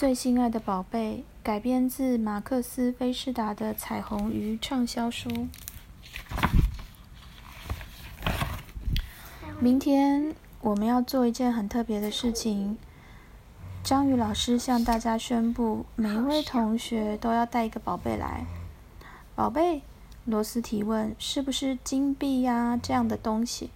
最心爱的宝贝，改编自马克思·菲士达的《彩虹鱼》畅销书。明天我们要做一件很特别的事情。章鱼老师向大家宣布，每一位同学都要带一个宝贝来。宝贝，罗斯提问：“是不是金币呀这样的东西？”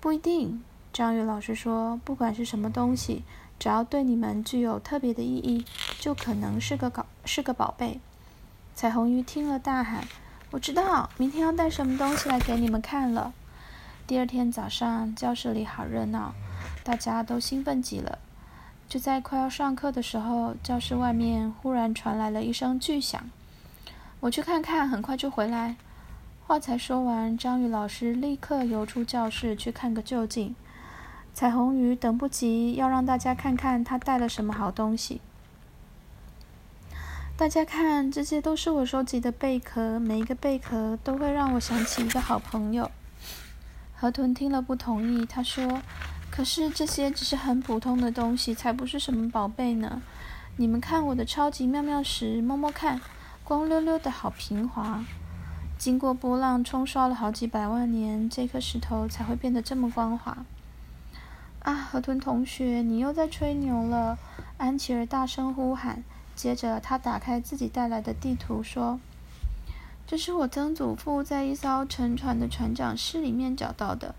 不一定。章鱼老师说：“不管是什么东西，只要对你们具有特别的意义，就可能是个宝是个宝贝。”彩虹鱼听了大喊：“我知道，明天要带什么东西来给你们看了。”第二天早上，教室里好热闹，大家都兴奋极了。就在快要上课的时候，教室外面忽然传来了一声巨响。我去看看，很快就回来。话才说完，章鱼老师立刻游出教室去看个究竟。彩虹鱼等不及要让大家看看它带了什么好东西。大家看，这些都是我收集的贝壳，每一个贝壳都会让我想起一个好朋友。河豚听了不同意，他说：“可是这些只是很普通的东西，才不是什么宝贝呢。你们看我的超级妙妙石，摸摸看，光溜溜的好平滑。经过波浪冲刷了好几百万年，这颗石头才会变得这么光滑。”啊，河豚同学，你又在吹牛了！安琪儿大声呼喊。接着，他打开自己带来的地图，说。这是我曾祖父在一艘沉船的船长室里面找到的。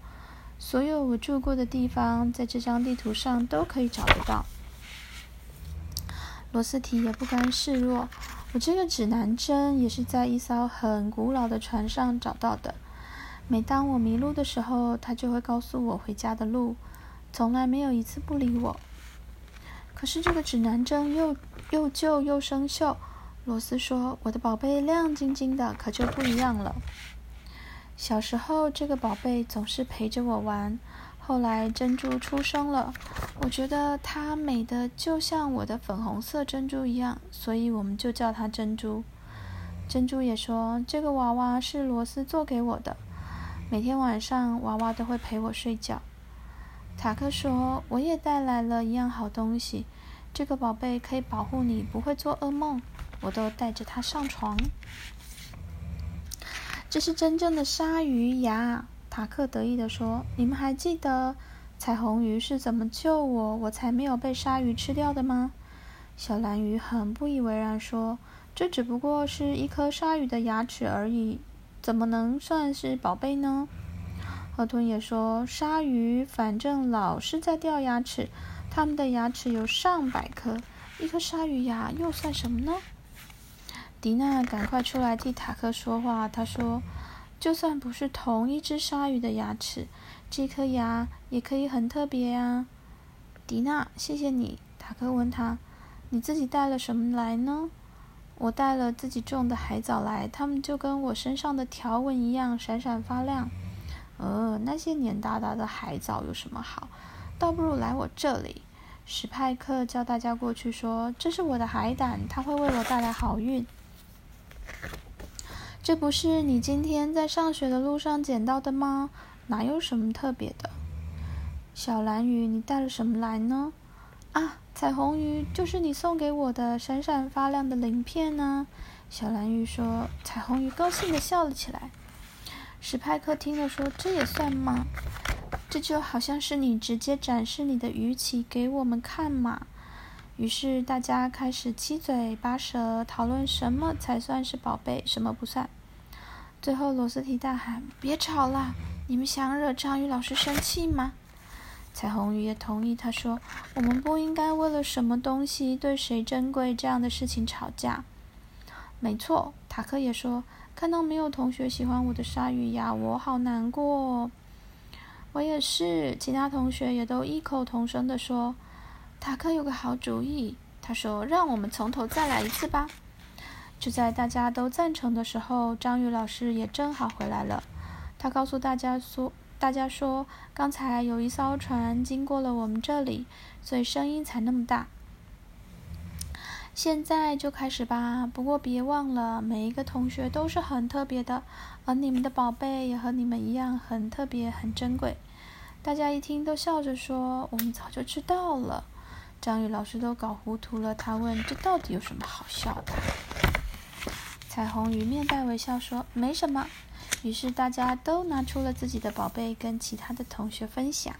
所有我住过的地方，在这张地图上都可以找得到。罗斯提也不甘示弱，我这个指南针也是在一艘很古老的船上找到的。每当我迷路的时候，它就会告诉我回家的路，从来没有一次不理我。可是这个指南针又又旧又生锈。罗斯说：“我的宝贝亮晶晶的，可就不一样了。小时候，这个宝贝总是陪着我玩。后来，珍珠出生了，我觉得它美的就像我的粉红色珍珠一样，所以我们就叫它珍珠。珍珠也说，这个娃娃是罗斯做给我的。每天晚上，娃娃都会陪我睡觉。塔克说，我也带来了一样好东西，这个宝贝可以保护你，不会做噩梦。”我都带着它上床。这是真正的鲨鱼牙，塔克得意地说：“你们还记得彩虹鱼是怎么救我，我才没有被鲨鱼吃掉的吗？”小蓝鱼很不以为然说：“这只不过是一颗鲨鱼的牙齿而已，怎么能算是宝贝呢？”河豚也说：“鲨鱼反正老是在掉牙齿，它们的牙齿有上百颗，一颗鲨鱼牙又算什么呢？”迪娜，赶快出来替塔克说话。他说：“就算不是同一只鲨鱼的牙齿，这颗牙也可以很特别呀。”迪娜，谢谢你。塔克问他：“你自己带了什么来呢？”我带了自己种的海藻来，它们就跟我身上的条纹一样闪闪发亮。呃，那些黏哒哒的海藻有什么好？倒不如来我这里。史派克叫大家过去说：“这是我的海胆，它会为我带来好运。”这不是你今天在上学的路上捡到的吗？哪有什么特别的？小蓝鱼，你带了什么来呢？啊，彩虹鱼，就是你送给我的闪闪发亮的鳞片呢。小蓝鱼说。彩虹鱼高兴地笑了起来。史派克听了说：“这也算吗？这就好像是你直接展示你的鱼鳍给我们看嘛。”于是大家开始七嘴八舌讨论什么才算是宝贝，什么不算。最后，罗斯提大喊：“别吵了！你们想惹章鱼老师生气吗？”彩虹鱼也同意，他说：“我们不应该为了什么东西对谁珍贵这样的事情吵架。”没错，塔克也说：“看到没有同学喜欢我的鲨鱼牙，我好难过。”我也是，其他同学也都异口同声地说。塔克有个好主意，他说：“让我们从头再来一次吧。”就在大家都赞成的时候，章鱼老师也正好回来了。他告诉大家说：“大家说，刚才有一艘船经过了我们这里，所以声音才那么大。现在就开始吧。不过别忘了，每一个同学都是很特别的，而你们的宝贝也和你们一样很特别、很珍贵。”大家一听都笑着说：“我们早就知道了。”张宇老师都搞糊涂了。他问：“这到底有什么好笑的？”彩虹鱼面带微笑说：“没什么。”于是大家都拿出了自己的宝贝，跟其他的同学分享。